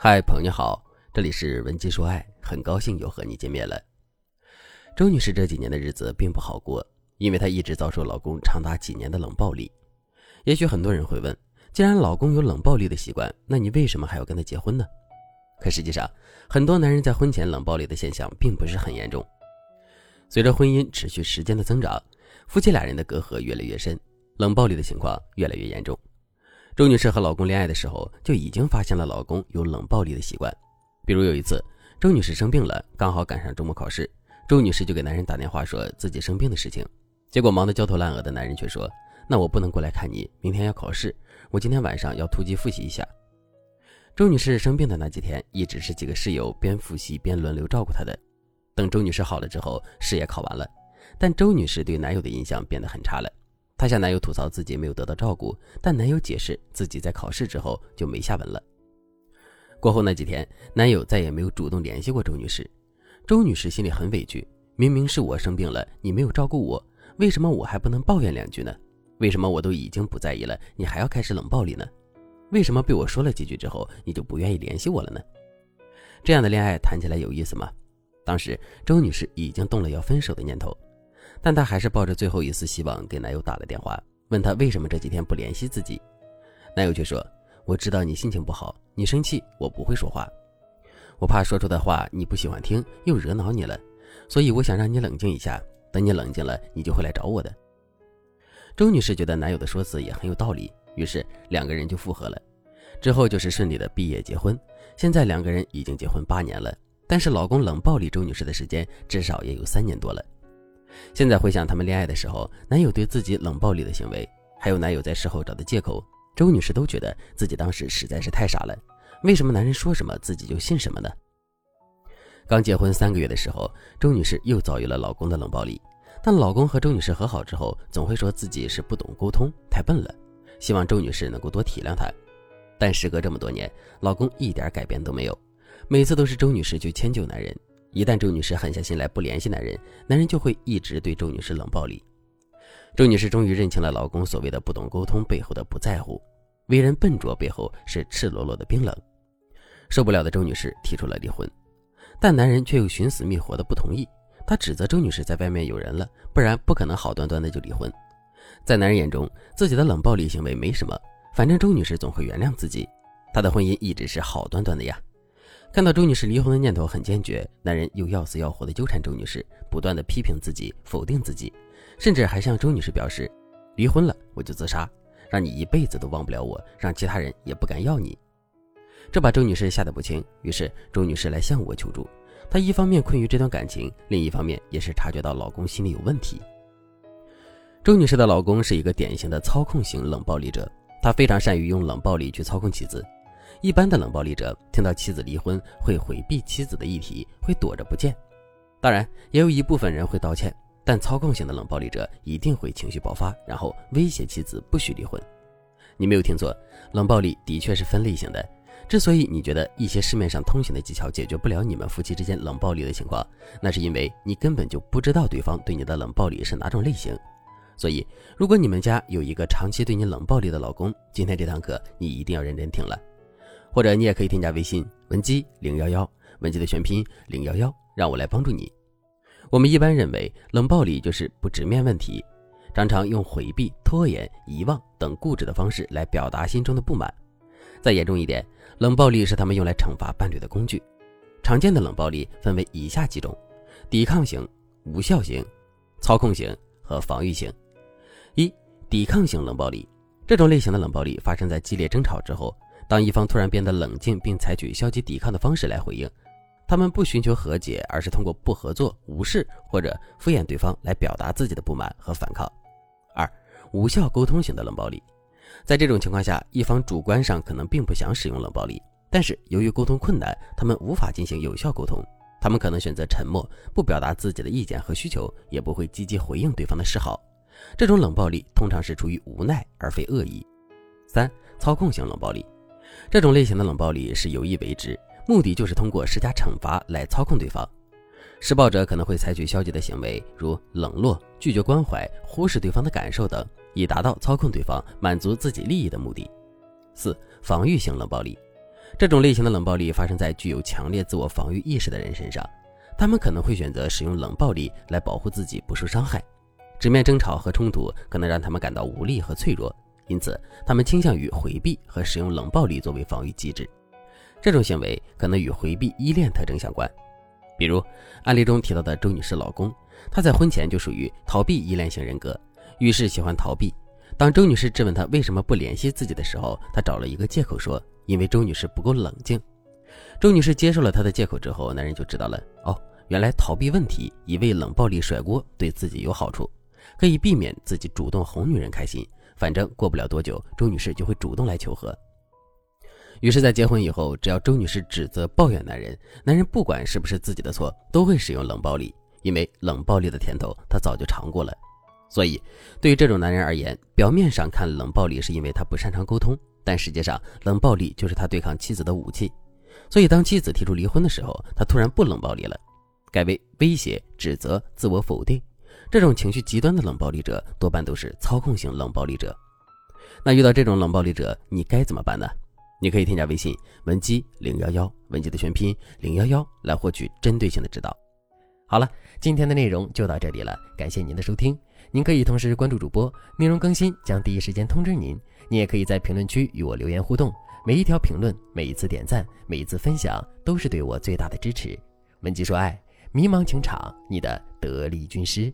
嗨，朋友好，这里是文姬说爱，很高兴又和你见面了。周女士这几年的日子并不好过，因为她一直遭受老公长达几年的冷暴力。也许很多人会问，既然老公有冷暴力的习惯，那你为什么还要跟他结婚呢？可实际上，很多男人在婚前冷暴力的现象并不是很严重。随着婚姻持续时间的增长，夫妻俩人的隔阂越来越深，冷暴力的情况越来越严重。周女士和老公恋爱的时候就已经发现了老公有冷暴力的习惯，比如有一次，周女士生病了，刚好赶上周末考试，周女士就给男人打电话说自己生病的事情，结果忙得焦头烂额的男人却说：“那我不能过来看你，明天要考试，我今天晚上要突击复习一下。”周女士生病的那几天，一直是几个室友边复习边轮流照顾她的。等周女士好了之后，试也考完了，但周女士对男友的印象变得很差了。她向男友吐槽自己没有得到照顾，但男友解释自己在考试之后就没下文了。过后那几天，男友再也没有主动联系过周女士。周女士心里很委屈，明明是我生病了，你没有照顾我，为什么我还不能抱怨两句呢？为什么我都已经不在意了，你还要开始冷暴力呢？为什么被我说了几句之后，你就不愿意联系我了呢？这样的恋爱谈起来有意思吗？当时周女士已经动了要分手的念头。但她还是抱着最后一丝希望给男友打了电话，问他为什么这几天不联系自己。男友却说：“我知道你心情不好，你生气，我不会说话，我怕说出的话你不喜欢听，又惹恼你了，所以我想让你冷静一下。等你冷静了，你就会来找我的。”周女士觉得男友的说辞也很有道理，于是两个人就复合了。之后就是顺利的毕业结婚，现在两个人已经结婚八年了，但是老公冷暴力周女士的时间至少也有三年多了。现在回想他们恋爱的时候，男友对自己冷暴力的行为，还有男友在事后找的借口，周女士都觉得自己当时实在是太傻了。为什么男人说什么自己就信什么呢？刚结婚三个月的时候，周女士又遭遇了老公的冷暴力，但老公和周女士和好之后，总会说自己是不懂沟通，太笨了，希望周女士能够多体谅他。但时隔这么多年，老公一点改变都没有，每次都是周女士去迁就男人。一旦周女士狠下心来不联系男人，男人就会一直对周女士冷暴力。周女士终于认清了老公所谓的不懂沟通背后的不在乎，为人笨拙背后是赤裸裸的冰冷。受不了的周女士提出了离婚，但男人却又寻死觅活的不同意。他指责周女士在外面有人了，不然不可能好端端的就离婚。在男人眼中，自己的冷暴力行为没什么，反正周女士总会原谅自己，他的婚姻一直是好端端的呀。看到周女士离婚的念头很坚决，男人又要死要活的纠缠周女士，不断的批评自己、否定自己，甚至还向周女士表示：“离婚了我就自杀，让你一辈子都忘不了我，让其他人也不敢要你。”这把周女士吓得不轻，于是周女士来向我求助。她一方面困于这段感情，另一方面也是察觉到老公心里有问题。周女士的老公是一个典型的操控型冷暴力者，他非常善于用冷暴力去操控妻子。一般的冷暴力者听到妻子离婚，会回避妻子的议题，会躲着不见。当然，也有一部分人会道歉，但操控型的冷暴力者一定会情绪爆发，然后威胁妻子不许离婚。你没有听错，冷暴力的确是分类型的。之所以你觉得一些市面上通行的技巧解决不了你们夫妻之间冷暴力的情况，那是因为你根本就不知道对方对你的冷暴力是哪种类型。所以，如果你们家有一个长期对你冷暴力的老公，今天这堂课你一定要认真听了。或者你也可以添加微信文姬零幺幺，文姬的全拼零幺幺，让我来帮助你。我们一般认为冷暴力就是不直面问题，常常用回避、拖延、遗忘等固执的方式来表达心中的不满。再严重一点，冷暴力是他们用来惩罚伴侣的工具。常见的冷暴力分为以下几种：抵抗型、无效型、操控型和防御型。一、抵抗型冷暴力，这种类型的冷暴力发生在激烈争吵之后。当一方突然变得冷静，并采取消极抵抗的方式来回应，他们不寻求和解，而是通过不合作、无视或者敷衍对方来表达自己的不满和反抗。二、无效沟通型的冷暴力，在这种情况下，一方主观上可能并不想使用冷暴力，但是由于沟通困难，他们无法进行有效沟通，他们可能选择沉默，不表达自己的意见和需求，也不会积极回应对方的示好。这种冷暴力通常是出于无奈而非恶意。三、操控型冷暴力。这种类型的冷暴力是有意为之，目的就是通过施加惩罚来操控对方。施暴者可能会采取消极的行为，如冷落、拒绝关怀、忽视对方的感受等，以达到操控对方、满足自己利益的目的。四、防御型冷暴力，这种类型的冷暴力发生在具有强烈自我防御意识的人身上，他们可能会选择使用冷暴力来保护自己不受伤害。直面争吵和冲突可能让他们感到无力和脆弱，因此他们倾向于回避和使用冷暴力作为防御机制。这种行为可能与回避依恋特征相关，比如案例中提到的周女士老公，他在婚前就属于逃避依恋型人格，遇事喜欢逃避。当周女士质问他为什么不联系自己的时候，他找了一个借口说，因为周女士不够冷静。周女士接受了他的借口之后，男人就知道了，哦，原来逃避问题，一味冷暴力甩锅对自己有好处，可以避免自己主动哄女人开心。反正过不了多久，周女士就会主动来求和。于是，在结婚以后，只要周女士指责抱怨男人，男人不管是不是自己的错，都会使用冷暴力，因为冷暴力的甜头他早就尝过了。所以，对于这种男人而言，表面上看冷暴力是因为他不擅长沟通，但实际上冷暴力就是他对抗妻子的武器。所以，当妻子提出离婚的时候，他突然不冷暴力了，改为威胁、指责、自我否定。这种情绪极端的冷暴力者，多半都是操控型冷暴力者。那遇到这种冷暴力者，你该怎么办呢？你可以添加微信文姬零幺幺，文姬的全拼零幺幺，来获取针对性的指导。好了，今天的内容就到这里了，感谢您的收听。您可以同时关注主播，内容更新将第一时间通知您。您也可以在评论区与我留言互动，每一条评论、每一次点赞、每一次分享，都是对我最大的支持。文姬说爱，迷茫情场，你的得力军师。